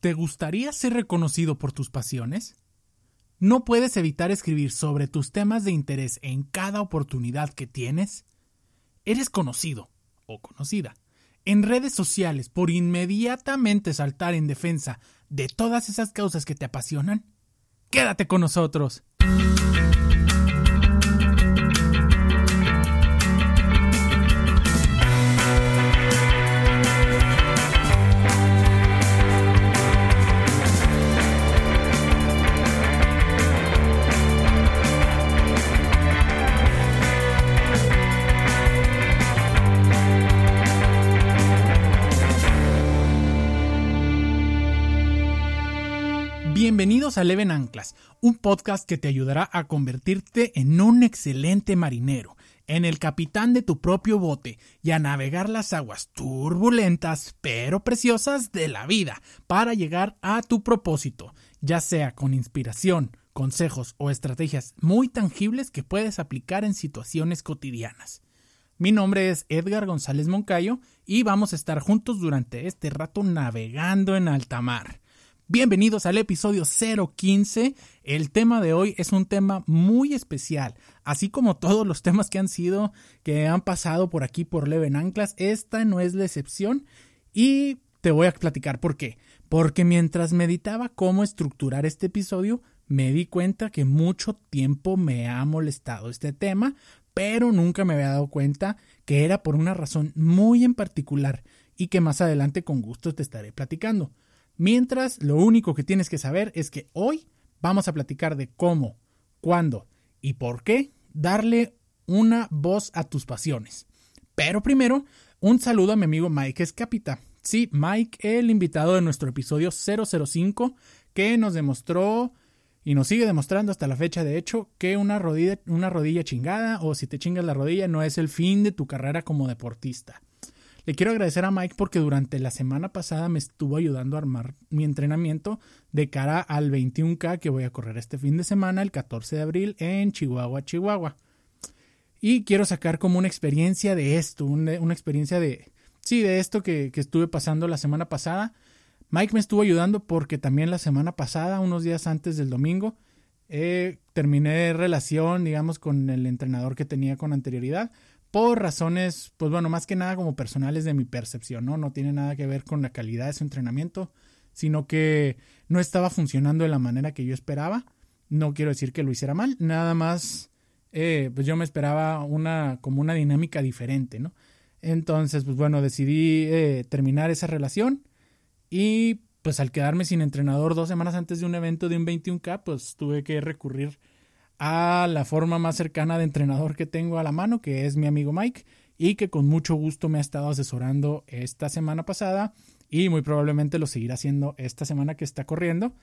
¿Te gustaría ser reconocido por tus pasiones? ¿No puedes evitar escribir sobre tus temas de interés en cada oportunidad que tienes? ¿Eres conocido o conocida en redes sociales por inmediatamente saltar en defensa de todas esas causas que te apasionan? Quédate con nosotros. Bienvenidos a Leven Anclas, un podcast que te ayudará a convertirte en un excelente marinero, en el capitán de tu propio bote y a navegar las aguas turbulentas pero preciosas de la vida para llegar a tu propósito, ya sea con inspiración, consejos o estrategias muy tangibles que puedes aplicar en situaciones cotidianas. Mi nombre es Edgar González Moncayo y vamos a estar juntos durante este rato navegando en alta mar. Bienvenidos al episodio 015. El tema de hoy es un tema muy especial, así como todos los temas que han sido, que han pasado por aquí por Leven Anclas, esta no es la excepción y te voy a platicar por qué. Porque mientras meditaba cómo estructurar este episodio, me di cuenta que mucho tiempo me ha molestado este tema, pero nunca me había dado cuenta que era por una razón muy en particular y que más adelante con gusto te estaré platicando. Mientras, lo único que tienes que saber es que hoy vamos a platicar de cómo, cuándo y por qué darle una voz a tus pasiones. Pero primero, un saludo a mi amigo Mike Escapita. Sí, Mike, el invitado de nuestro episodio 005, que nos demostró y nos sigue demostrando hasta la fecha, de hecho, que una rodilla, una rodilla chingada o si te chingas la rodilla no es el fin de tu carrera como deportista. Le quiero agradecer a Mike porque durante la semana pasada me estuvo ayudando a armar mi entrenamiento de cara al 21K que voy a correr este fin de semana, el 14 de abril, en Chihuahua, Chihuahua. Y quiero sacar como una experiencia de esto, una, experiencia de, sí, de esto que, estuve pasando la semana pasada. Mike me estuvo ayudando porque también la semana pasada, unos días antes del domingo, eh, terminé relación, digamos, con el entrenador que tenía con anterioridad por razones, pues bueno, más que nada como personales de mi percepción, ¿no? No tiene nada que ver con la calidad de su entrenamiento, sino que no estaba funcionando de la manera que yo esperaba. No quiero decir que lo hiciera mal, nada más, eh, pues yo me esperaba una, como una dinámica diferente, ¿no? Entonces, pues bueno, decidí eh, terminar esa relación y pues al quedarme sin entrenador dos semanas antes de un evento de un 21K, pues tuve que recurrir a la forma más cercana de entrenador que tengo a la mano, que es mi amigo Mike, y que con mucho gusto me ha estado asesorando esta semana pasada y muy probablemente lo seguirá haciendo esta semana que está corriendo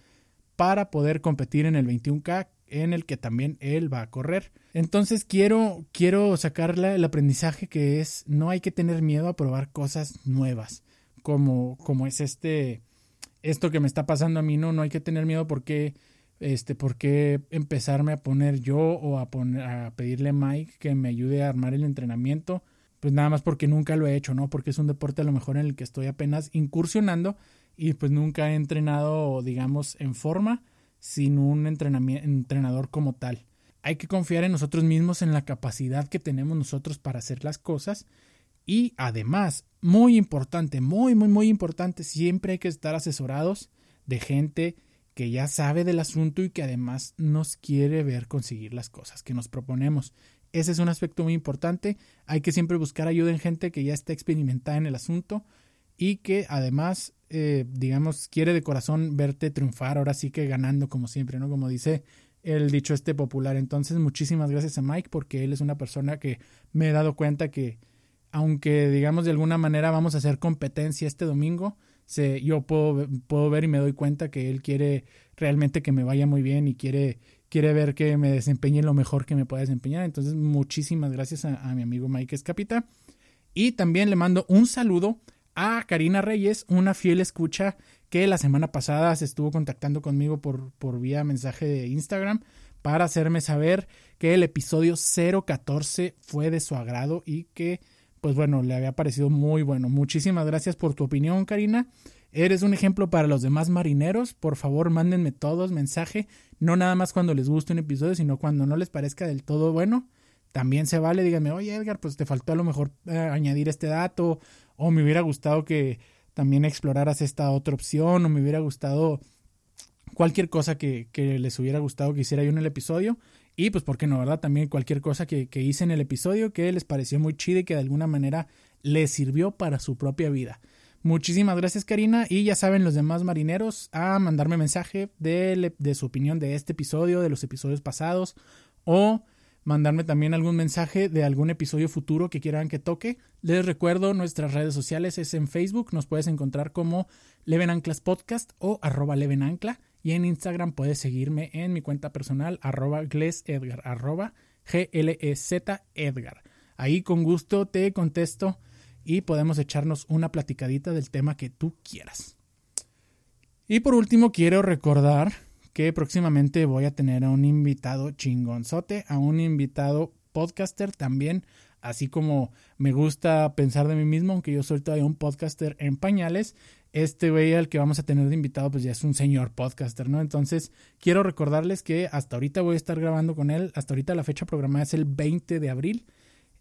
para poder competir en el 21K en el que también él va a correr. Entonces quiero, quiero sacarle el aprendizaje que es no hay que tener miedo a probar cosas nuevas, como, como es este, esto que me está pasando a mí, no, no hay que tener miedo porque este, ¿por qué empezarme a poner yo o a, poner, a pedirle a Mike que me ayude a armar el entrenamiento? Pues nada más porque nunca lo he hecho, ¿no? Porque es un deporte a lo mejor en el que estoy apenas incursionando y pues nunca he entrenado, digamos, en forma sin un entrenador como tal. Hay que confiar en nosotros mismos, en la capacidad que tenemos nosotros para hacer las cosas y además, muy importante, muy, muy, muy importante, siempre hay que estar asesorados de gente que ya sabe del asunto y que además nos quiere ver conseguir las cosas que nos proponemos. Ese es un aspecto muy importante. Hay que siempre buscar ayuda en gente que ya está experimentada en el asunto y que además, eh, digamos, quiere de corazón verte triunfar, ahora sí que ganando como siempre, ¿no? Como dice el dicho este popular. Entonces, muchísimas gracias a Mike porque él es una persona que me he dado cuenta que, aunque digamos de alguna manera vamos a hacer competencia este domingo, yo puedo, puedo ver y me doy cuenta que él quiere realmente que me vaya muy bien y quiere, quiere ver que me desempeñe lo mejor que me pueda desempeñar. Entonces, muchísimas gracias a, mi amigo Mike Escapita. Y también le mando un saludo a Karina Reyes, una fiel escucha que la semana pasada se estuvo contactando conmigo por, por vía mensaje de Instagram para hacerme saber que el episodio 014 fue de su agrado y que pues bueno, le había parecido muy bueno. Muchísimas gracias por tu opinión, Karina. Eres un ejemplo para los demás marineros. Por favor, mándenme todos mensaje. No nada más cuando les guste un episodio, sino cuando no les parezca del todo bueno. También se vale. Díganme, oye Edgar, pues te faltó a lo mejor eh, añadir este dato. O me hubiera gustado que también exploraras esta otra opción. O me hubiera gustado cualquier cosa que, les hubiera gustado que hiciera yo en el episodio. Y pues, ¿por qué no, verdad? También cualquier cosa que, que hice en el episodio que les pareció muy chida y que de alguna manera les sirvió para su propia vida. Muchísimas gracias Karina y ya saben los demás marineros a mandarme mensaje de, de, su opinión de este episodio, de los episodios pasados o mandarme también algún mensaje de algún episodio futuro que quieran que toque. Les recuerdo nuestras redes sociales es en Facebook, nos puedes encontrar como Leven Anclas Podcast o arroba Leven Ancla y en Instagram puedes seguirme en mi cuenta personal arroba Edgar, arroba G-L-E-Z Edgar. Ahí con gusto te contesto y podemos echarnos una platicadita del tema que tú quieras. Y por último, quiero recordar que próximamente voy a tener a un invitado chingonzote, a un invitado podcaster también, así como me gusta pensar de mí mismo, aunque yo soy todavía un podcaster en pañales, este güey al que vamos a tener de invitado pues ya es un señor podcaster, ¿no? Entonces quiero recordarles que hasta ahorita voy a estar grabando con él, hasta ahorita la fecha programada es el 20 de abril,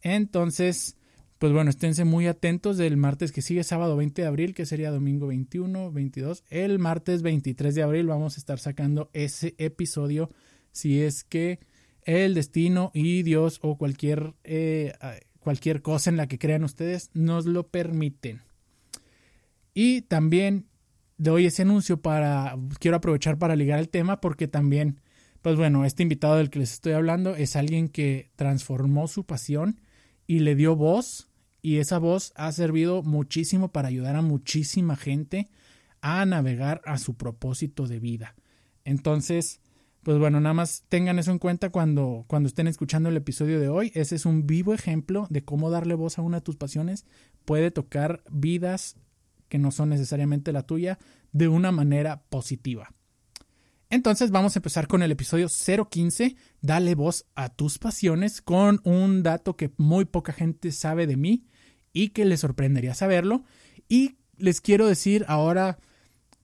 entonces pues bueno, esténse muy atentos del martes que sigue, sábado 20 de abril, que sería domingo 21, 22. El martes 23 de abril vamos a estar sacando ese episodio si es que el destino y Dios o cualquier, eh, cualquier cosa en la que crean ustedes nos lo permiten. Y también doy ese anuncio para, quiero aprovechar para ligar el tema porque también, pues bueno, este invitado del que les estoy hablando es alguien que transformó su pasión y le dio voz y esa voz ha servido muchísimo para ayudar a muchísima gente a navegar a su propósito de vida. Entonces, pues bueno, nada más tengan eso en cuenta cuando, cuando estén escuchando el episodio de hoy. Ese es un vivo ejemplo de cómo darle voz a una de tus pasiones puede tocar vidas que no son necesariamente la tuya de una manera positiva. Entonces vamos a empezar con el episodio 015, Dale voz a tus pasiones, con un dato que muy poca gente sabe de mí y que les sorprendería saberlo. Y les quiero decir ahora,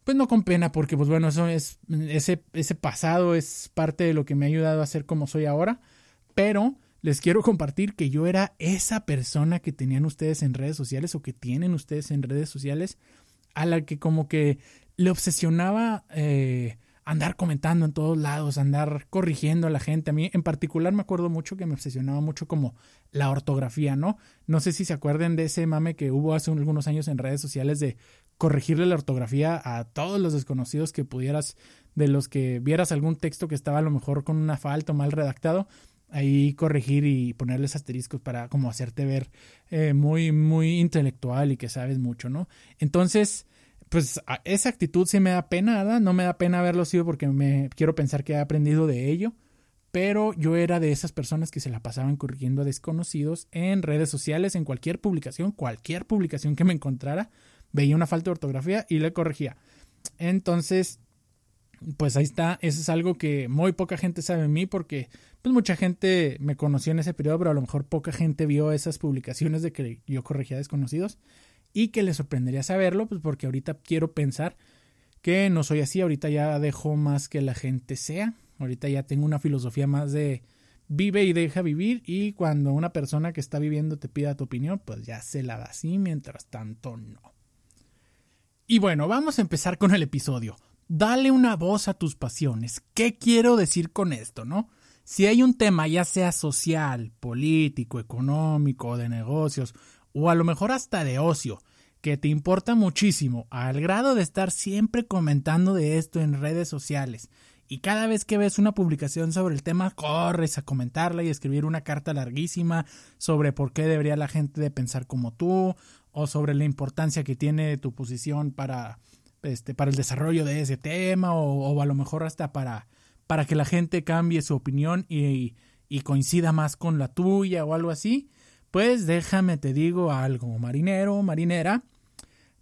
pues no con pena, porque pues bueno, eso es, ese, ese pasado es parte de lo que me ha ayudado a ser como soy ahora, pero les quiero compartir que yo era esa persona que tenían ustedes en redes sociales o que tienen ustedes en redes sociales, a la que como que le obsesionaba... Eh, andar comentando en todos lados, andar corrigiendo a la gente. A mí en particular me acuerdo mucho que me obsesionaba mucho como la ortografía, ¿no? No sé si se acuerden de ese mame que hubo hace algunos años en redes sociales de corregirle la ortografía a todos los desconocidos que pudieras, de los que vieras algún texto que estaba a lo mejor con una falta o mal redactado, ahí corregir y ponerles asteriscos para como hacerte ver eh, muy, muy intelectual y que sabes mucho, ¿no? Entonces, pues esa actitud sí me da pena, no me da pena haberlo sido porque me quiero pensar que he aprendido de ello, pero yo era de esas personas que se la pasaban corrigiendo a desconocidos en redes sociales, en cualquier publicación, cualquier publicación que me encontrara, veía una falta de ortografía y le corregía. Entonces, pues ahí está, eso es algo que muy poca gente sabe de mí porque pues mucha gente me conoció en ese periodo, pero a lo mejor poca gente vio esas publicaciones de que yo corregía desconocidos y que les sorprendería saberlo, pues porque ahorita quiero pensar que no soy así, ahorita ya dejo más que la gente sea, ahorita ya tengo una filosofía más de vive y deja vivir y cuando una persona que está viviendo te pida tu opinión, pues ya se la da así, mientras tanto no. Y bueno, vamos a empezar con el episodio. Dale una voz a tus pasiones. ¿Qué quiero decir con esto, no? Si hay un tema, ya sea social, político, económico, de negocios o a lo mejor hasta de ocio, que te importa muchísimo, al grado de estar siempre comentando de esto en redes sociales. Y cada vez que ves una publicación sobre el tema, corres a comentarla y escribir una carta larguísima sobre por qué debería la gente de pensar como tú, o sobre la importancia que tiene tu posición para, este, para el desarrollo de ese tema, o, a lo mejor hasta para, para que la gente cambie su opinión y, y coincida más con la tuya o algo así pues déjame te digo algo, marinero, marinera,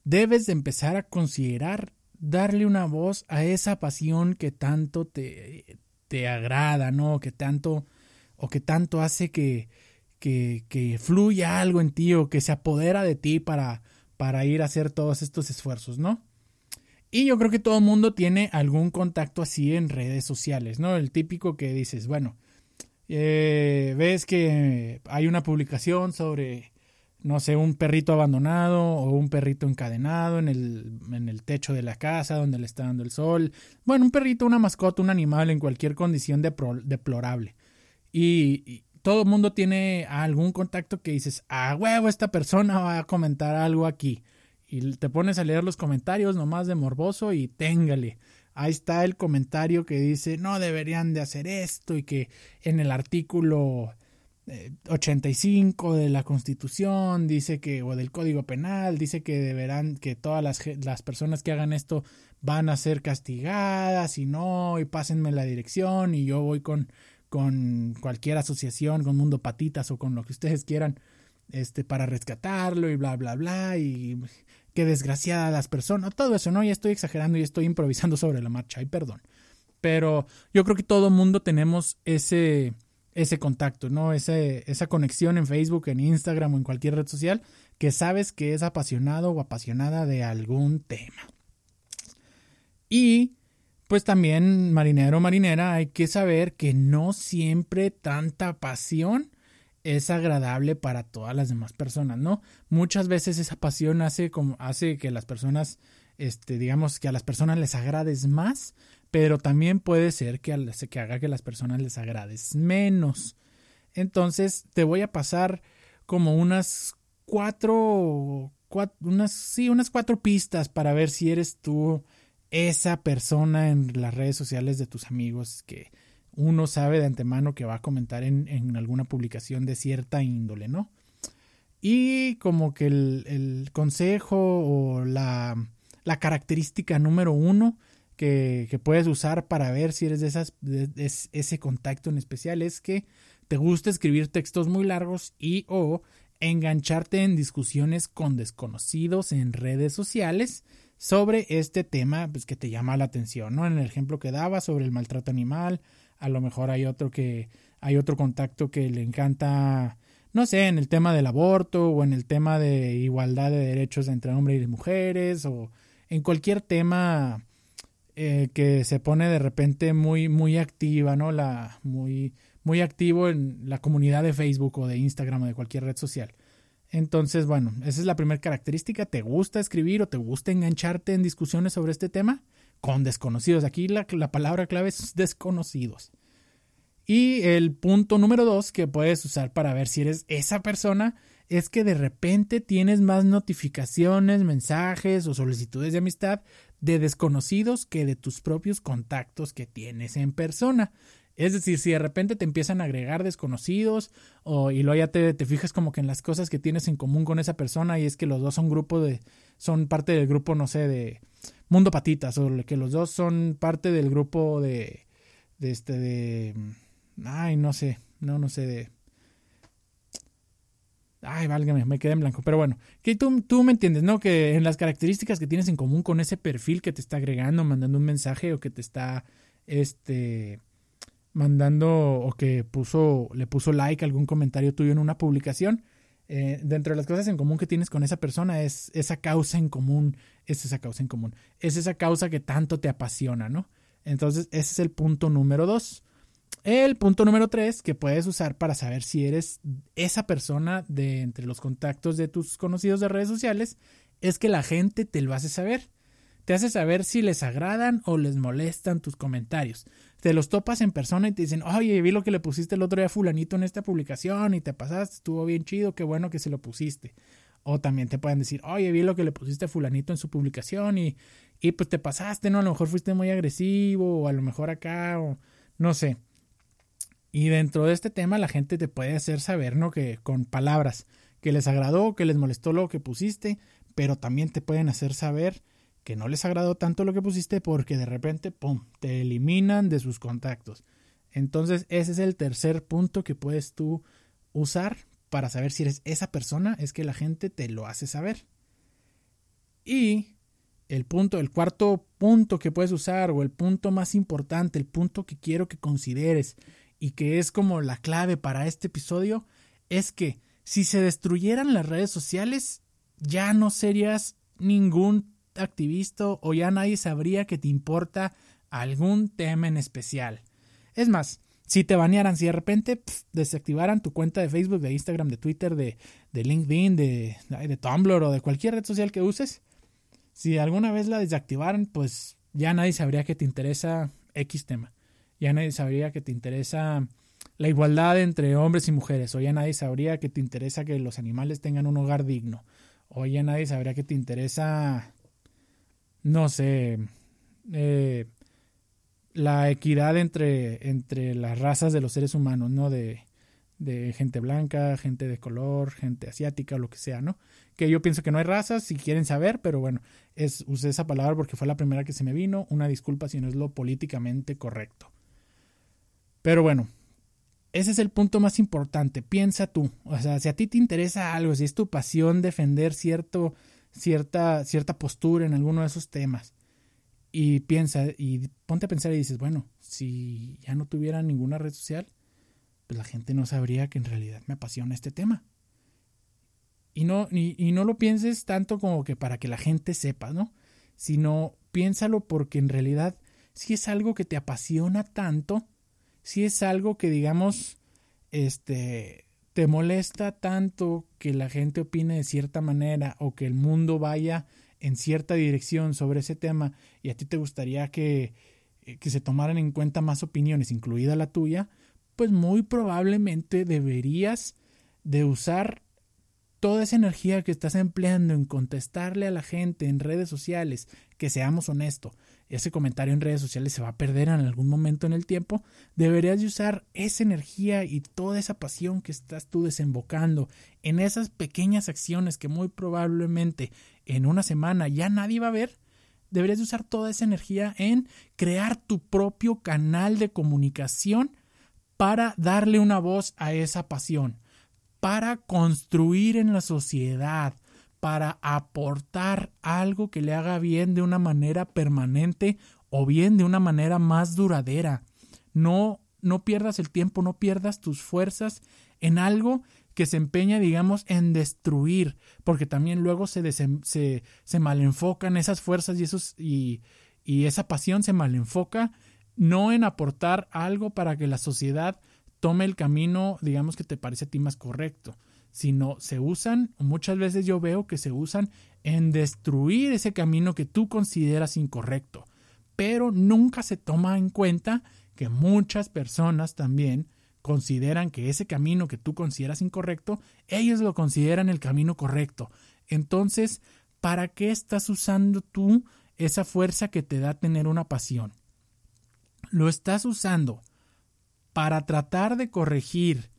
debes de empezar a considerar darle una voz a esa pasión que tanto te, te agrada, ¿no? Que tanto, o que tanto hace que, que, que fluya algo en ti o que se apodera de ti para, para ir a hacer todos estos esfuerzos, ¿no? Y yo creo que todo el mundo tiene algún contacto así en redes sociales, ¿no? El típico que dices, bueno, eh, ves que hay una publicación sobre, no sé, un perrito abandonado o un perrito encadenado en el, en el techo de la casa donde le está dando el sol. Bueno, un perrito, una mascota, un animal en cualquier condición deplorable. Y, todo mundo tiene algún contacto que dices, ah, huevo, esta persona va a comentar algo aquí. Y te pones a leer los comentarios nomás de morboso y téngale ahí está el comentario que dice no deberían de hacer esto y que en el artículo 85 eh, de la Constitución dice que o del Código Penal dice que deberán que todas las, las personas que hagan esto van a ser castigadas y no y pásenme la dirección y yo voy con con cualquier asociación con Mundo Patitas o con lo que ustedes quieran este para rescatarlo y bla bla bla y qué desgraciada las personas, todo eso, ¿no? Ya estoy exagerando y estoy improvisando sobre la marcha, y perdón. Pero yo creo que todo mundo tenemos ese, ese contacto, ¿no? Ese, esa conexión en Facebook, en Instagram o en cualquier red social que sabes que es apasionado o apasionada de algún tema. Y pues también, marinero o marinera, hay que saber que no siempre tanta pasión es agradable para todas las demás personas, ¿no? Muchas veces esa pasión hace como hace que las personas este digamos que a las personas les agrades más, pero también puede ser que, que haga que las personas les agrades menos. Entonces, te voy a pasar como unas cuatro, cuatro unas sí, unas cuatro pistas para ver si eres tú esa persona en las redes sociales de tus amigos que uno sabe de antemano que va a comentar en, alguna publicación de cierta índole, ¿no? Y como que el, consejo o la, característica número uno que, puedes usar para ver si eres de, esas, ese contacto en especial es que te gusta escribir textos muy largos y o engancharte en discusiones con desconocidos en redes sociales sobre este tema pues, que te llama la atención, ¿no? En el ejemplo que daba sobre el maltrato animal, a lo mejor hay otro que hay otro contacto que le encanta no sé, en el tema del aborto o en el tema de igualdad de derechos entre hombres y mujeres o en cualquier tema eh, que se pone de repente muy muy activa, ¿no? La muy muy activo en la comunidad de Facebook o de Instagram o de cualquier red social. Entonces, bueno, esa es la primera característica. ¿Te gusta escribir o te gusta engancharte en discusiones sobre este tema? con desconocidos. Aquí la, palabra clave es desconocidos. Y el punto número dos que puedes usar para ver si eres esa persona es que de repente tienes más notificaciones, mensajes o solicitudes de amistad de desconocidos que de tus propios contactos que tienes en persona. Es decir, si de repente te empiezan a agregar desconocidos o, y luego ya te, fijas como que en las cosas que tienes en común con esa persona y es que los dos son grupo de, son parte del grupo, no sé, de Mundo Patitas o que los dos son parte del grupo de, de este, de, ay, no sé, no, no sé, de, Ay, válgame, me quedé en blanco. Pero bueno, que tú, tú me entiendes, ¿no? Que en las características que tienes en común con ese perfil que te está agregando, mandando un mensaje o que te está, este, mandando o que puso, le puso like a algún comentario tuyo en una publicación, eh, dentro de las cosas en común que tienes con esa persona es esa causa en común, es esa causa en común, es esa causa que tanto te apasiona, ¿no? Entonces, ese es el punto número dos. El punto número tres que puedes usar para saber si eres esa persona de entre los contactos de tus conocidos de redes sociales es que la gente te lo hace saber. Te hace saber si les agradan o les molestan tus comentarios te los topas en persona y te dicen, oye, vi lo que le pusiste el otro día a fulanito en esta publicación y te pasaste, estuvo bien chido, qué bueno que se lo pusiste. O también te pueden decir, oye, vi lo que le pusiste a fulanito en su publicación y, y pues te pasaste, ¿no? A lo mejor fuiste muy agresivo o a lo mejor acá o no sé. Y dentro de este tema la gente te puede hacer saber, ¿no? Que con palabras que les agradó, que les molestó lo que pusiste, pero también te pueden hacer saber que no les agradó tanto lo que pusiste porque de repente, ¡pum!, te eliminan de sus contactos. Entonces, ese es el tercer punto que puedes tú usar para saber si eres esa persona, es que la gente te lo hace saber. Y el punto, el cuarto punto que puedes usar, o el punto más importante, el punto que quiero que consideres y que es como la clave para este episodio, es que si se destruyeran las redes sociales, ya no serías ningún activista o ya nadie sabría que te importa algún tema en especial. Es más, si te banearan, si de repente desactivaran tu cuenta de Facebook, de Instagram, de Twitter, de, de LinkedIn, de, de, Tumblr o de cualquier red social que uses, si alguna vez la desactivaran, pues ya nadie sabría que te interesa X tema. Ya nadie sabría que te interesa la igualdad entre hombres y mujeres. O ya nadie sabría que te interesa que los animales tengan un hogar digno. O ya nadie sabría que te interesa, no sé, eh, la equidad entre, entre las razas de los seres humanos, ¿no? De, de gente blanca, gente de color, gente asiática, lo que sea, ¿no? Que yo pienso que no hay razas, si quieren saber, pero bueno, es, usé esa palabra porque fue la primera que se me vino. Una disculpa si no es lo políticamente correcto. Pero bueno, ese es el punto más importante. Piensa tú. O sea, si a ti te interesa algo, si es tu pasión defender cierto, cierta, cierta postura en alguno de esos temas, y piensa, y ponte a pensar y dices, bueno, si ya no tuviera ninguna red social, pues la gente no sabría que en realidad me apasiona este tema. Y no, y, no lo pienses tanto como que para que la gente sepa, ¿no? Sino piénsalo porque en realidad si es algo que te apasiona tanto, si es algo que digamos, este, te molesta tanto que la gente opine de cierta manera o que el mundo vaya en cierta dirección sobre ese tema y a ti te gustaría que, eh, que se tomaran en cuenta más opiniones, incluida la tuya, pues muy probablemente deberías de usar toda esa energía que estás empleando en contestarle a la gente en redes sociales, que seamos honestos, ese comentario en redes sociales se va a perder en algún momento en el tiempo, deberías de usar esa energía y toda esa pasión que estás tú desembocando en esas pequeñas acciones que muy probablemente en una semana ya nadie va a ver, deberías de usar toda esa energía en crear tu propio canal de comunicación para darle una voz a esa pasión, para construir en la sociedad, para aportar algo que le haga bien de una manera permanente o bien de una manera más duradera. No, no pierdas el tiempo, no pierdas tus fuerzas en algo que se empeña, digamos, en destruir, porque también luego se, se, se malenfocan esas fuerzas y, y, y esa pasión se malenfoca no en aportar algo para que la sociedad tome el camino, digamos, que te parece a ti más correcto, sino se usan, muchas veces yo veo que se usan en destruir ese camino que tú consideras incorrecto, pero nunca se toma en cuenta que muchas personas también consideran que ese camino que tú consideras incorrecto, ellos lo consideran el camino correcto. Entonces, ¿para qué estás usando tú esa fuerza que te da tener una pasión? Lo estás usando para tratar de corregir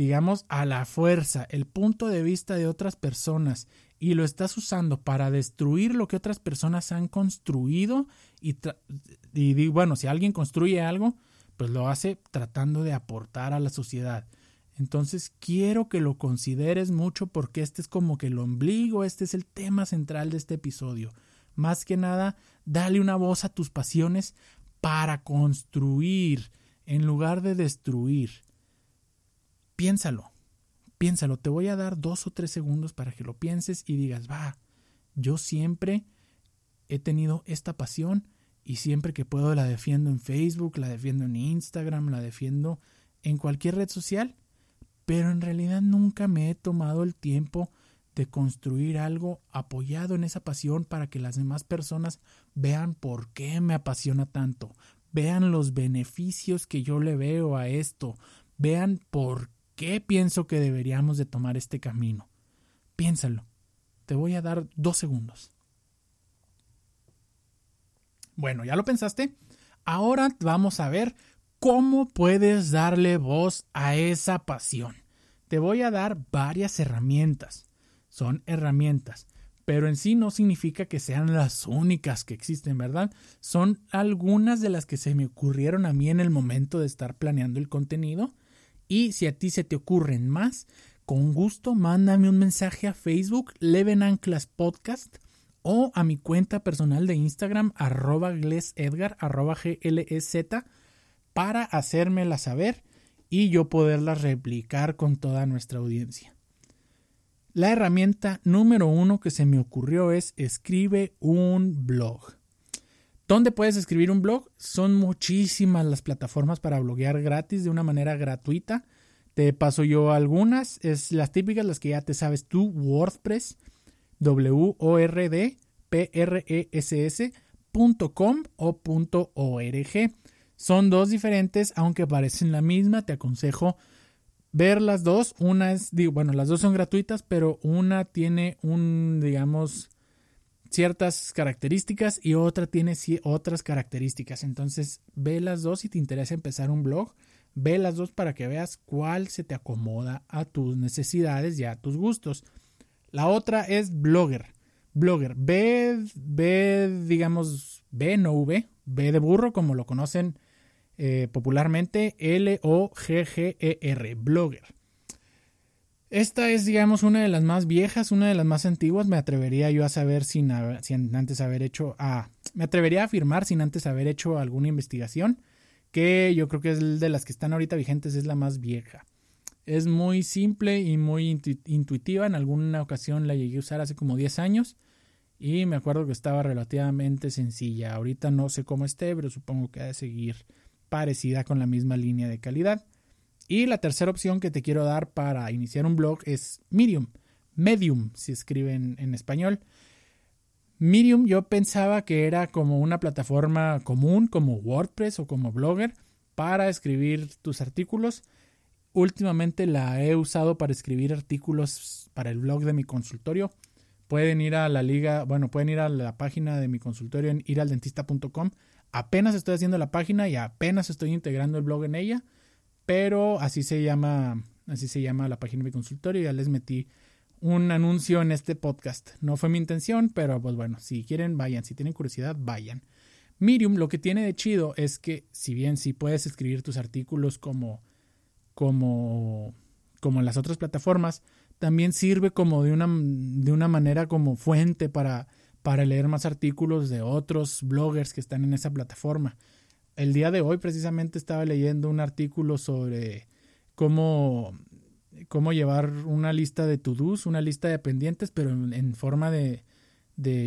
digamos, a la fuerza el punto de vista de otras personas y lo estás usando para destruir lo que otras personas han construido y, bueno, si alguien construye algo, pues lo hace tratando de aportar a la sociedad. Entonces quiero que lo consideres mucho porque este es como que el ombligo, este es el tema central de este episodio. Más que nada, dale una voz a tus pasiones para construir en lugar de destruir piénsalo, piénsalo, te voy a dar dos o tres segundos para que lo pienses y digas, va, yo siempre he tenido esta pasión y siempre que puedo la defiendo en Facebook, la defiendo en Instagram, la defiendo en cualquier red social, pero en realidad nunca me he tomado el tiempo de construir algo apoyado en esa pasión para que las demás personas vean por qué me apasiona tanto, vean los beneficios que yo le veo a esto, vean por qué pienso que deberíamos de tomar este camino? Piénsalo. Te voy a dar dos segundos. Bueno, ¿ya lo pensaste? Ahora vamos a ver cómo puedes darle voz a esa pasión. Te voy a dar varias herramientas. Son herramientas, pero en sí no significa que sean las únicas que existen, ¿verdad? Son algunas de las que se me ocurrieron a mí en el momento de estar planeando el contenido y si a ti se te ocurren más, con gusto mándame un mensaje a Facebook Leven Anclas Podcast o a mi cuenta personal de Instagram arroba glesedgar arroba glez para hacérmela saber y yo poderla replicar con toda nuestra audiencia. La herramienta número uno que se me ocurrió es escribe un blog. ¿Dónde puedes escribir un blog? Son muchísimas las plataformas para bloguear gratis de una manera gratuita. Te paso yo algunas, es las típicas, las que ya te sabes tú, WordPress, W-O-R-D-P-R-E-S-S.com o .org. Son dos diferentes, aunque parecen la misma, te aconsejo ver las dos. Una es, digo, bueno, las dos son gratuitas, pero una tiene un, digamos, ciertas características y otra tiene otras características. Entonces, ve las dos si te interesa empezar un blog. Ve las dos para que veas cuál se te acomoda a tus necesidades y a tus gustos. La otra es Blogger. Blogger. B, B, digamos, B, no V. B de burro, como lo conocen eh, popularmente L-O-G-G-E-R, Blogger. Esta es, digamos, una de las más viejas, una de las más antiguas. Me atrevería yo a saber sin, sin antes haber hecho. Ah, me atrevería a afirmar sin antes haber hecho alguna investigación. Que yo creo que es de las que están ahorita vigentes, es la más vieja. Es muy simple y muy intuitiva. En alguna ocasión la llegué a usar hace como 10 años. Y me acuerdo que estaba relativamente sencilla. Ahorita no sé cómo esté, pero supongo que ha de seguir parecida con la misma línea de calidad. Y la tercera opción que te quiero dar para iniciar un blog es Medium. Medium, si escriben en español. Medium yo pensaba que era como una plataforma común como WordPress o como Blogger para escribir tus artículos. Últimamente la he usado para escribir artículos para el blog de mi consultorio. Pueden ir a la liga, bueno, pueden ir a la página de mi consultorio en iraldentista.com Apenas estoy haciendo la página y apenas estoy integrando el blog en ella, pero así se llama, así se llama la página de mi consultorio. Ya les metí un anuncio en este podcast. No fue mi intención, pero pues bueno, si quieren, vayan. Si tienen curiosidad, vayan. Medium lo que tiene de chido es que, si bien sí puedes escribir tus artículos como, como, como en las otras plataformas, también sirve como de una, de una manera como fuente para para leer más artículos de otros bloggers que están en esa plataforma. El día de hoy precisamente estaba leyendo un artículo sobre cómo, cómo llevar una lista de to-dos, una lista de pendientes, pero en, forma de,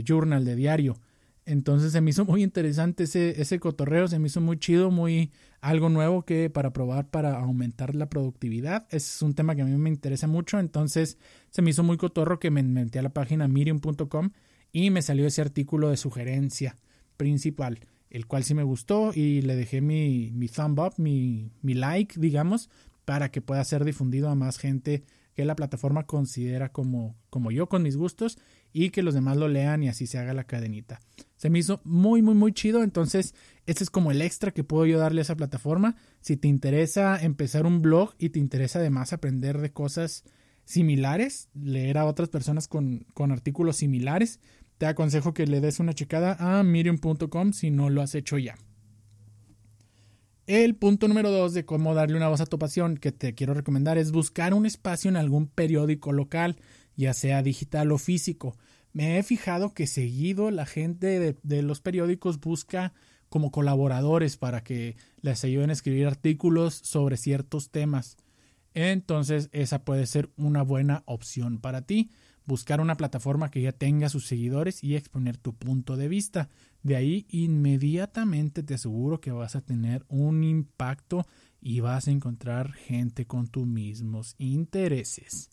journal, de diario. Entonces se me hizo muy interesante ese, ese cotorreo, se me hizo muy chido, muy algo nuevo que para probar para aumentar la productividad. Es un tema que a mí me interesa mucho, entonces se me hizo muy cotorro que me metí a la página medium.com y me salió ese artículo de sugerencia principal, el cual sí me gustó y le dejé mi, mi thumb up, mi, mi like, digamos, para que pueda ser difundido a más gente que la plataforma considera como, como yo con mis gustos y que los demás lo lean y así se haga la cadenita. Se me hizo muy, muy, muy chido. Entonces, este es como el extra que puedo yo darle a esa plataforma. Si te interesa empezar un blog y te interesa además aprender de cosas similares, leer a otras personas con, con artículos similares, te aconsejo que le des una checada a medium.com si no lo has hecho ya. El punto número dos de cómo darle una voz a tu pasión que te quiero recomendar es buscar un espacio en algún periódico local, ya sea digital o físico. Me he fijado que seguido la gente de, de los periódicos busca como colaboradores para que les ayuden a escribir artículos sobre ciertos temas. Entonces esa puede ser una buena opción para ti buscar una plataforma que ya tenga sus seguidores y exponer tu punto de vista. De ahí inmediatamente te aseguro que vas a tener un impacto y vas a encontrar gente con tus mismos intereses.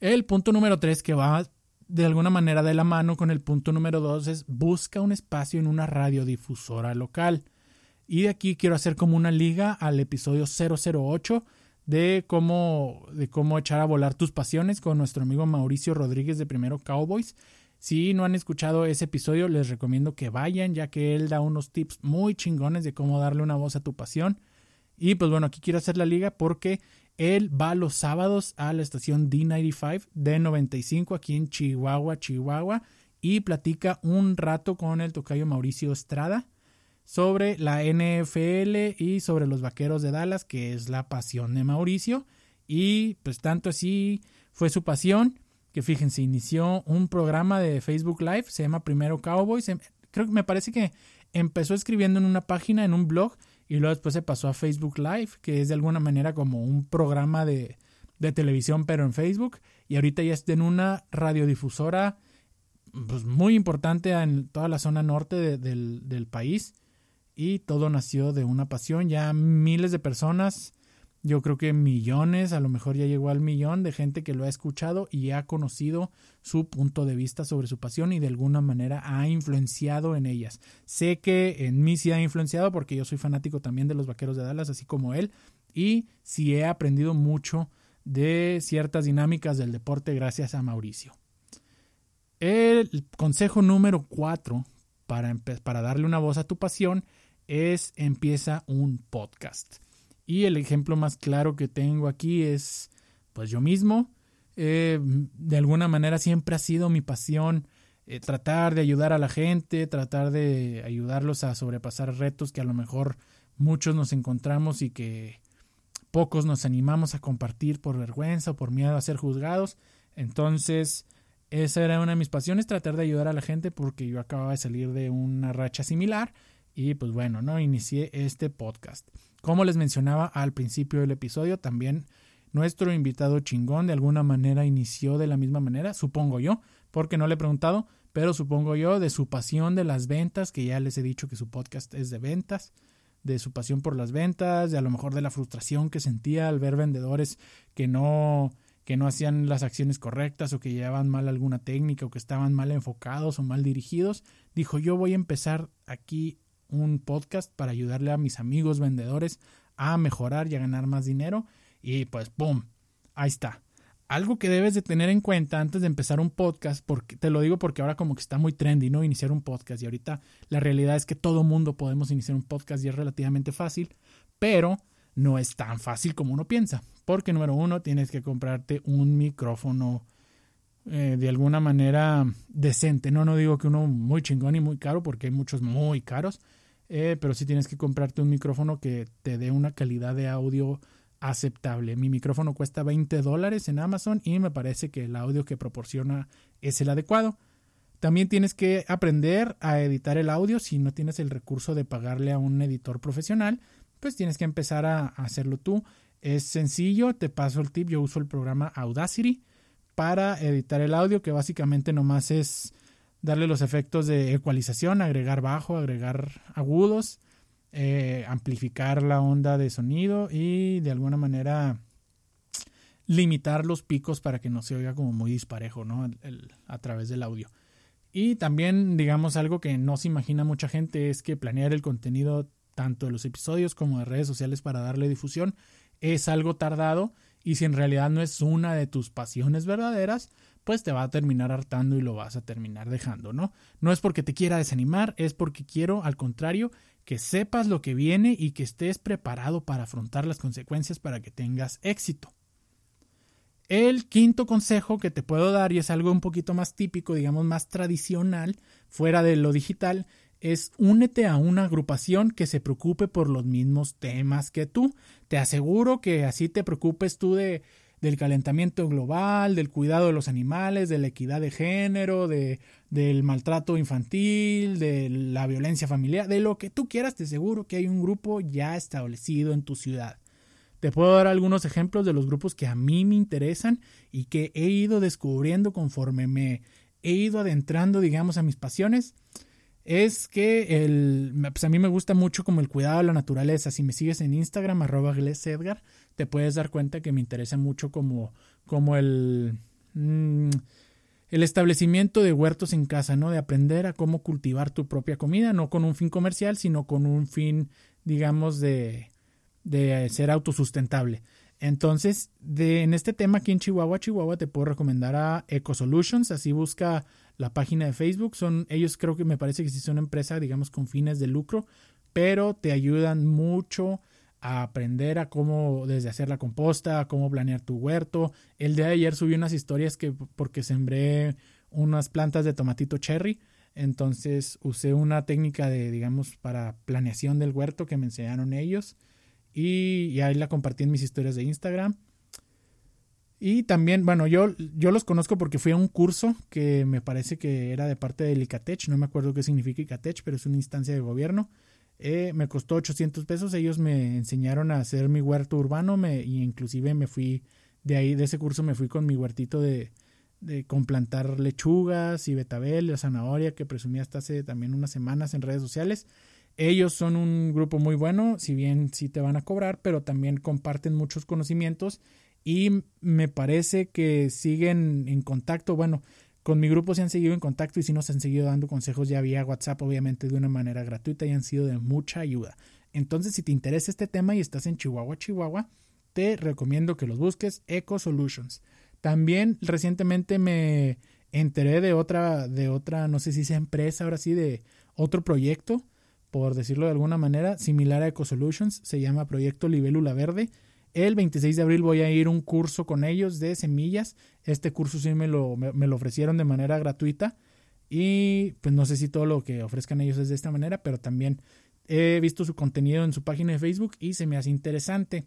El punto número tres que va de alguna manera de la mano con el punto número dos es busca un espacio en una radiodifusora local. Y de aquí quiero hacer como una liga al episodio 008 de cómo, de cómo echar a volar tus pasiones con nuestro amigo Mauricio Rodríguez de Primero Cowboys. Si no han escuchado ese episodio, les recomiendo que vayan, ya que él da unos tips muy chingones de cómo darle una voz a tu pasión. Y pues bueno, aquí quiero hacer la liga porque él va los sábados a la estación D95, D95 aquí en Chihuahua, Chihuahua, y platica un rato con el tocayo Mauricio Estrada sobre la NFL y sobre los Vaqueros de Dallas, que es la pasión de Mauricio. Y pues tanto así fue su pasión, que fíjense, inició un programa de Facebook Live, se llama Primero Cowboys. Em, creo que me parece que empezó escribiendo en una página, en un blog, y luego después se pasó a Facebook Live, que es de alguna manera como un programa de, de televisión, pero en Facebook. Y ahorita ya está en una radiodifusora pues, muy importante en toda la zona norte del, del país. Y todo nació de una pasión. Ya miles de personas yo creo que millones, a lo mejor ya llegó al millón de gente que lo ha escuchado y ha conocido su punto de vista sobre su pasión y de alguna manera ha influenciado en ellas. Sé que en mí sí ha influenciado porque yo soy fanático también de los Vaqueros de Dallas, así como él, y sí he aprendido mucho de ciertas dinámicas del deporte gracias a Mauricio. El consejo número cuatro para, para darle una voz a tu pasión es empieza un podcast. Y el ejemplo más claro que tengo aquí es, pues yo mismo. Eh, de alguna manera siempre ha sido mi pasión eh, tratar de ayudar a la gente, tratar de ayudarlos a sobrepasar retos que a lo mejor muchos nos encontramos y que pocos nos animamos a compartir por vergüenza o por miedo a ser juzgados. Entonces, esa era una de mis pasiones, tratar de ayudar a la gente porque yo acababa de salir de una racha similar y pues bueno, ¿no? Inicié este podcast. Como les mencionaba al principio del episodio, también nuestro invitado chingón de alguna manera inició de la misma manera, supongo yo, porque no le he preguntado, pero supongo yo de su pasión de las ventas, que ya les he dicho que su podcast es de ventas, de su pasión por las ventas, de a lo mejor de la frustración que sentía al ver vendedores que no que no hacían las acciones correctas o que llevaban mal alguna técnica o que estaban mal enfocados o mal dirigidos, dijo yo voy a empezar aquí un podcast para ayudarle a mis amigos vendedores a mejorar y a ganar más dinero. Y pues, ¡pum! Ahí está. Algo que debes de tener en cuenta antes de empezar un podcast, porque te lo digo porque ahora como que está muy trendy, ¿no? Iniciar un podcast. Y ahorita la realidad es que todo mundo podemos iniciar un podcast y es relativamente fácil, pero no es tan fácil como uno piensa. Porque número uno, tienes que comprarte un micrófono eh, de alguna manera decente. No, no digo que uno muy chingón y muy caro, porque hay muchos muy caros, eh, pero sí tienes que comprarte un micrófono que te dé una calidad de audio aceptable. Mi micrófono cuesta 20 dólares en Amazon y me parece que el audio que proporciona es el adecuado. También tienes que aprender a editar el audio si no tienes el recurso de pagarle a un editor profesional, pues tienes que empezar a hacerlo tú. Es sencillo, te paso el tip, yo uso el programa Audacity para editar el audio, que básicamente nomás es darle los efectos de ecualización, agregar bajo, agregar agudos, eh, amplificar la onda de sonido y de alguna manera limitar los picos para que no se oiga como muy disparejo ¿no? a través del audio. Y también, digamos, algo que no se imagina mucha gente es que planear el contenido tanto de los episodios como de redes sociales para darle difusión es algo tardado y si en realidad no es una de tus pasiones verdaderas, pues te va a terminar hartando y lo vas a terminar dejando, ¿no? No es porque te quiera desanimar, es porque quiero, al contrario, que sepas lo que viene y que estés preparado para afrontar las consecuencias para que tengas éxito. El quinto consejo que te puedo dar, y es algo un poquito más típico, digamos más tradicional, fuera de lo digital, es únete a una agrupación que se preocupe por los mismos temas que tú. Te aseguro que así te preocupes tú de del calentamiento global, del cuidado de los animales, de la equidad de género, de, del maltrato infantil, de la violencia familiar, de lo que tú quieras, te aseguro que hay un grupo ya establecido en tu ciudad. Te puedo dar algunos ejemplos de los grupos que a mí me interesan y que he ido descubriendo conforme me he ido adentrando, digamos, a mis pasiones es que el, pues a mí me gusta mucho como el cuidado de la naturaleza. Si me sigues en Instagram, arroba Edgar, te puedes dar cuenta que me interesa mucho como, como el, mm, el establecimiento de huertos en casa, ¿no? De aprender a cómo cultivar tu propia comida, no con un fin comercial, sino con un fin, digamos, de, de ser autosustentable. Entonces, de, en este tema aquí en Chihuahua, Chihuahua, te puedo recomendar a EcoSolutions, así busca la página de Facebook. Son, ellos creo que me parece que sí son una empresa, digamos, con fines de lucro, pero te ayudan mucho a aprender a cómo desde hacer la composta, a cómo planear tu huerto. El día de ayer subí unas historias que porque sembré unas plantas de tomatito cherry, entonces usé una técnica de digamos para planeación del huerto que me enseñaron ellos y, y ahí la compartí en mis historias de Instagram. Y también, bueno, yo, yo los conozco porque fui a un curso que me parece que era de parte del ICATECH, no me acuerdo qué significa ICATECH, pero es una instancia de gobierno. Eh, me costó 800 pesos, ellos me enseñaron a hacer mi huerto urbano me, y inclusive me fui De ahí, de ese curso me fui con mi huertito de, de con plantar lechugas y betabel, la zanahoria que presumí hasta hace también unas semanas en redes sociales. Ellos son un grupo muy bueno, si bien sí te van a cobrar, pero también comparten muchos conocimientos y me parece que siguen en contacto. Bueno, con mi grupo se han seguido en contacto y si nos han seguido dando consejos ya vía WhatsApp, obviamente de una manera gratuita y han sido de mucha ayuda. Entonces, si te interesa este tema y estás en Chihuahua, Chihuahua, te recomiendo que los busques Eco Solutions. También recientemente me enteré de otra, de otra, no sé si sea empresa, ahora sí, de otro proyecto, por decirlo de alguna manera, similar a Eco Solutions, se llama Proyecto Libélula Verde. El 26 de abril voy a ir un curso con ellos de semillas. Este curso sí me lo, me, lo ofrecieron de manera gratuita. Y pues no sé si todo lo que ofrezcan ellos es de esta manera, pero también he visto su contenido en su página de Facebook y se me hace interesante.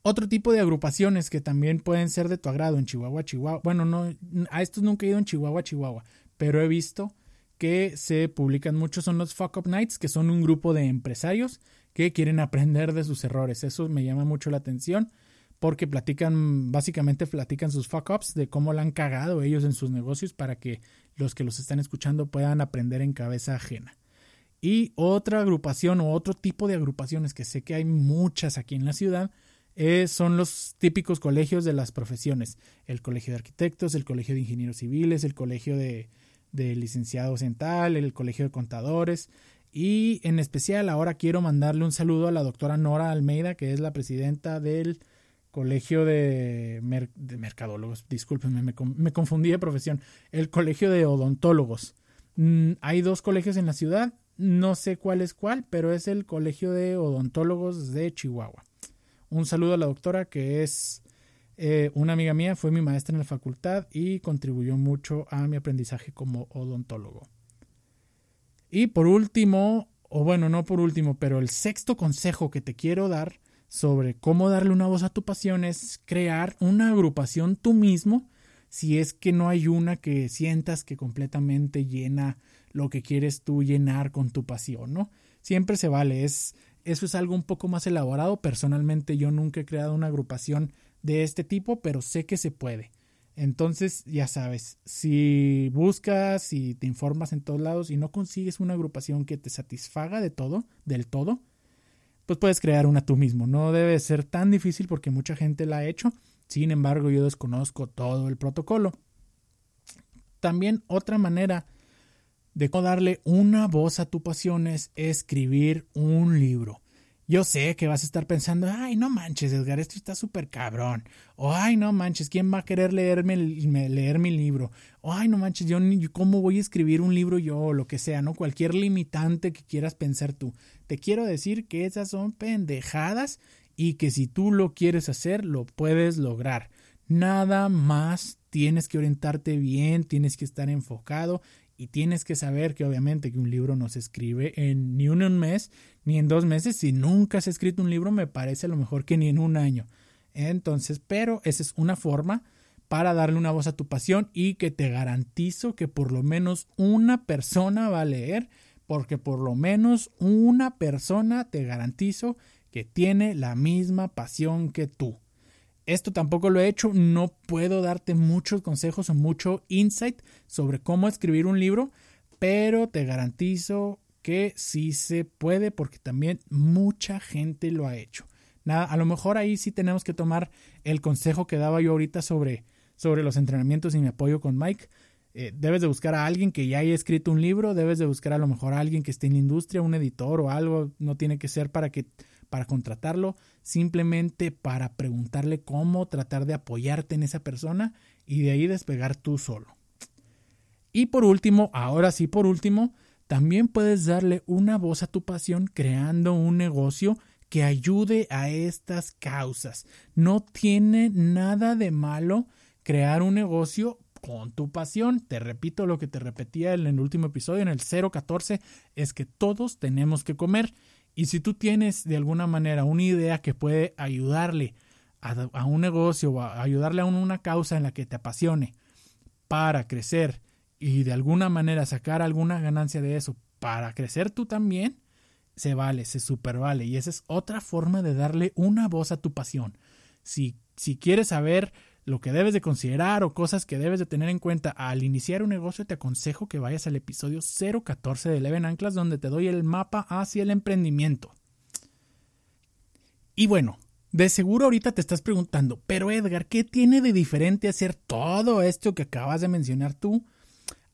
Otro tipo de agrupaciones que también pueden ser de tu agrado en Chihuahua, Chihuahua. Bueno, no, a estos nunca he ido en Chihuahua, Chihuahua, pero he visto que se publican mucho son los Fuck Up Nights, que son un grupo de empresarios que quieren aprender de sus errores. Eso me llama mucho la atención porque platican, básicamente platican sus fuck ups de cómo la han cagado ellos en sus negocios para que los que los están escuchando puedan aprender en cabeza ajena. Y otra agrupación o otro tipo de agrupaciones que sé que hay muchas aquí en la ciudad eh, son los típicos colegios de las profesiones. El colegio de arquitectos, el colegio de ingenieros civiles, el colegio de, de licenciados en tal, el colegio de contadores. Y en especial ahora quiero mandarle un saludo a la doctora Nora Almeida, que es la presidenta del Colegio de, Mercadólogos. Discúlpenme, me, confundí de profesión. El Colegio de Odontólogos. Mm, hay dos colegios en la ciudad, no sé cuál es cuál, pero es el Colegio de Odontólogos de Chihuahua. Un saludo a la doctora que es eh, una amiga mía, fue mi maestra en la facultad y contribuyó mucho a mi aprendizaje como odontólogo. Y por último, o bueno, no por último, pero el sexto consejo que te quiero dar sobre cómo darle una voz a tu pasión es crear una agrupación tú mismo si es que no hay una que sientas que completamente llena lo que quieres tú llenar con tu pasión, ¿no? Siempre se vale, es eso es algo un poco más elaborado. Personalmente yo nunca he creado una agrupación de este tipo, pero sé que se puede. Entonces, ya sabes, si buscas y te informas en todos lados y no consigues una agrupación que te satisfaga de todo, del todo, pues puedes crear una tú mismo. No debe ser tan difícil porque mucha gente la ha hecho. Sin embargo, yo desconozco todo el protocolo. También otra manera de darle una voz a tu pasión es escribir un libro. Yo sé que vas a estar pensando, ay, no manches, Edgar, esto está súper cabrón. O, ay, no manches, ¿quién va a querer leerme, leer mi libro? O, ay, no manches, yo, ¿cómo voy a escribir un libro yo? O lo que sea, ¿no? Cualquier limitante que quieras pensar tú. Te quiero decir que esas son pendejadas y que si tú lo quieres hacer, lo puedes lograr. Nada más tienes que orientarte bien, tienes que estar enfocado y tienes que saber que obviamente que un libro no se escribe en ni un mes ni en dos meses. Si nunca has escrito un libro, me parece a lo mejor que ni en un año. Entonces, pero esa es una forma para darle una voz a tu pasión y que te garantizo que por lo menos una persona va a leer, porque por lo menos una persona te garantizo que tiene la misma pasión que tú. Esto tampoco lo he hecho, no puedo darte muchos consejos o mucho insight sobre cómo escribir un libro, pero te garantizo que sí se puede porque también mucha gente lo ha hecho. Nada, a lo mejor ahí sí tenemos que tomar el consejo que daba yo ahorita sobre, sobre los entrenamientos y mi apoyo con Mike. Eh, debes de buscar a alguien que ya haya escrito un libro, debes de buscar a lo mejor a alguien que esté en la industria, un editor o algo, no tiene que ser para que para contratarlo, simplemente para preguntarle cómo tratar de apoyarte en esa persona y de ahí despegar tú solo. Y por último, ahora sí por último, también puedes darle una voz a tu pasión creando un negocio que ayude a estas causas. No tiene nada de malo crear un negocio con tu pasión. Te repito lo que te repetía en el último episodio, en el 014, es que todos tenemos que comer y si tú tienes de alguna manera una idea que puede ayudarle a, un negocio o ayudarle a una causa en la que te apasione para crecer y de alguna manera sacar alguna ganancia de eso para crecer tú también, se vale, se super vale. Y esa es otra forma de darle una voz a tu pasión. Si, Si quieres saber lo que debes de considerar o cosas que debes de tener en cuenta al iniciar un negocio, te aconsejo que vayas al episodio 014 de Eleven Anclas donde te doy el mapa hacia el emprendimiento. Y bueno, de seguro ahorita te estás preguntando, pero Edgar, ¿qué tiene de diferente hacer todo esto que acabas de mencionar tú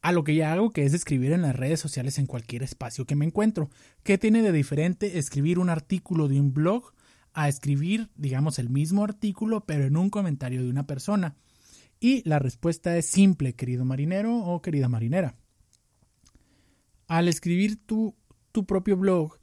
a lo que ya hago, que es escribir en las redes sociales en cualquier espacio que me encuentro? ¿Qué tiene de diferente escribir un artículo de un blog a escribir, digamos, el mismo artículo, pero en un comentario de una persona? Y la respuesta es simple, querido marinero o querida marinera. Al escribir tu, tu propio blog,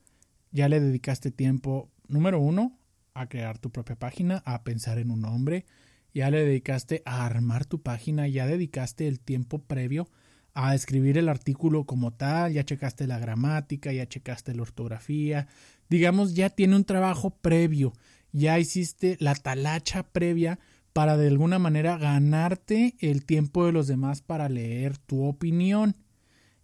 ya le dedicaste tiempo, número uno, a crear tu propia página, a pensar en un nombre, ya le dedicaste a armar tu página, ya dedicaste el tiempo previo a escribir el artículo como tal, ya checaste la gramática, ya checaste la ortografía, digamos, ya tiene un trabajo previo, ya hiciste la talacha previa para de alguna manera ganarte el tiempo de los demás para leer tu opinión.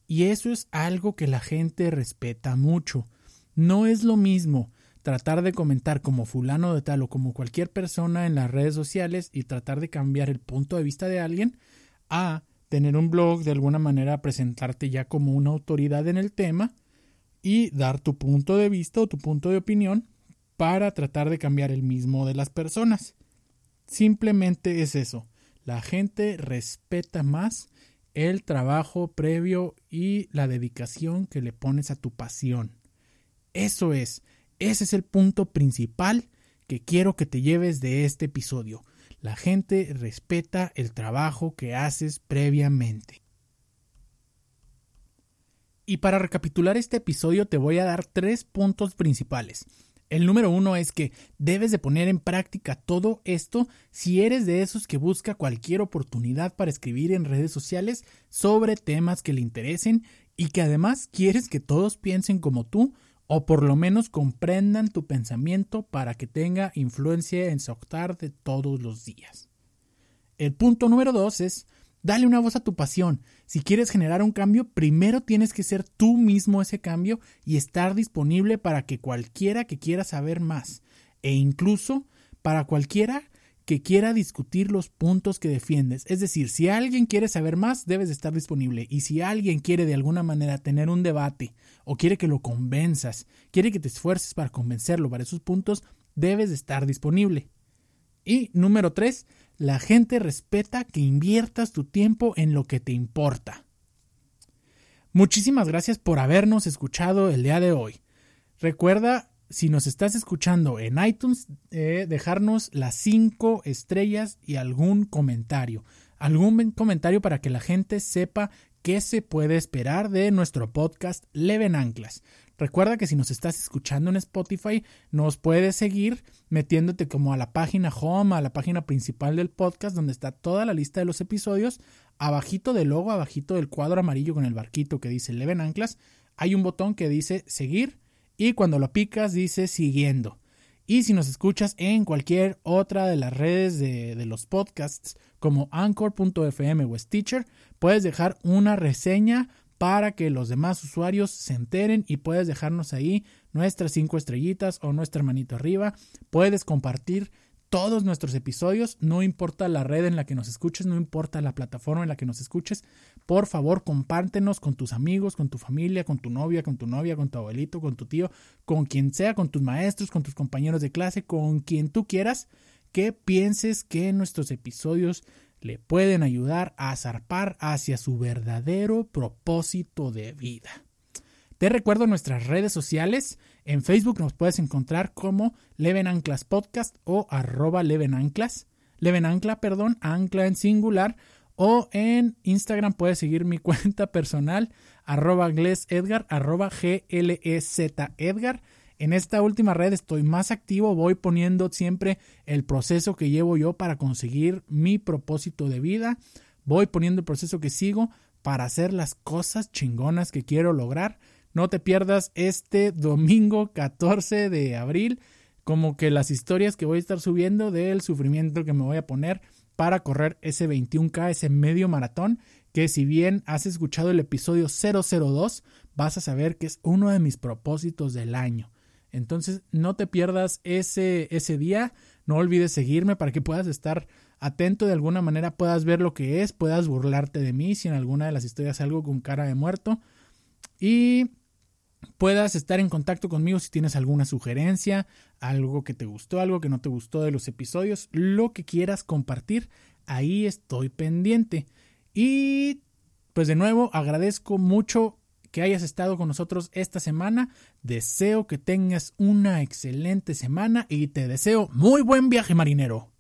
Y eso es algo que la gente respeta mucho. No es lo mismo tratar de comentar como fulano de tal o como cualquier persona en las redes sociales y tratar de cambiar el punto de vista de alguien a tener un blog de alguna manera presentarte ya como una autoridad en el tema y dar tu punto de vista o tu punto de opinión para tratar de cambiar el mismo de las personas. Simplemente es eso. La gente respeta más el trabajo previo y la dedicación que le pones a tu pasión. Eso es. Ese es el punto principal que quiero que te lleves de este episodio. La gente respeta el trabajo que haces previamente. Y para recapitular este episodio te voy a dar tres puntos principales. El número uno es que debes de poner en práctica todo esto si eres de esos que busca cualquier oportunidad para escribir en redes sociales sobre temas que le interesen y que además quieres que todos piensen como tú o por lo menos comprendan tu pensamiento para que tenga influencia en su de todos los días. El punto número dos es dale una voz a tu pasión. Si quieres generar un cambio, primero tienes que ser tú mismo ese cambio y estar disponible para que cualquiera que quiera saber más e incluso para cualquiera que quiera discutir los puntos que defiendes. Es decir, si alguien quiere saber más, debes de estar disponible. Y si alguien quiere de alguna manera tener un debate o quiere que lo convenzas, quiere que te esfuerces para convencerlo para esos puntos, debes de estar disponible. Y número tres, la gente respeta que inviertas tu tiempo en lo que te importa. Muchísimas gracias por habernos escuchado el día de hoy. Recuerda si nos estás escuchando en iTunes, eh, dejarnos las cinco estrellas y algún comentario. Algún comentario para que la gente sepa qué se puede esperar de nuestro podcast Leven Anclas. Recuerda que si nos estás escuchando en Spotify, nos puedes seguir metiéndote como a la página home, a la página principal del podcast, donde está toda la lista de los episodios. Abajito del logo, abajito del cuadro amarillo con el barquito que dice Leven Anclas, hay un botón que dice seguir y cuando lo picas dice siguiendo. Y si nos escuchas en cualquier otra de las redes de, los podcasts como anchor.fm o Stitcher, puedes dejar una reseña para que los demás usuarios se enteren y puedes dejarnos ahí nuestras cinco estrellitas o nuestra manito arriba. Puedes compartir todos nuestros episodios, no importa la red en la que nos escuches, no importa la plataforma en la que nos escuches, por favor compártenos con tus amigos, con tu familia, con tu novia, con tu novia, con tu abuelito, con tu tío, con quien sea, con tus maestros, con tus compañeros de clase, con quien tú quieras, que pienses que nuestros episodios le pueden ayudar a zarpar hacia su verdadero propósito de vida. Te recuerdo nuestras redes sociales. En Facebook nos puedes encontrar como Leven Anclas Podcast o arroba Leven Anclas. Leven Ancla, perdón, ancla en singular. O en Instagram puedes seguir mi cuenta personal, arroba Edgar, arroba G-L-E-Z Edgar. En esta última red estoy más activo, voy poniendo siempre el proceso que llevo yo para conseguir mi propósito de vida. Voy poniendo el proceso que sigo para hacer las cosas chingonas que quiero lograr. No te pierdas este domingo 14 de abril, como que las historias que voy a estar subiendo del sufrimiento que me voy a poner para correr ese 21K, ese medio maratón, que si bien has escuchado el episodio 002, vas a saber que es uno de mis propósitos del año. Entonces no te pierdas ese, ese día. No olvides seguirme para que puedas estar atento de alguna manera, puedas ver lo que es, puedas burlarte de mí si en alguna de las historias algo con cara de muerto. Y puedas estar en contacto conmigo si tienes alguna sugerencia, algo que te gustó, algo que no te gustó de los episodios, lo que quieras compartir, ahí estoy pendiente. Y pues de nuevo agradezco mucho que hayas estado con nosotros esta semana. Deseo que tengas una excelente semana y te deseo muy buen viaje marinero.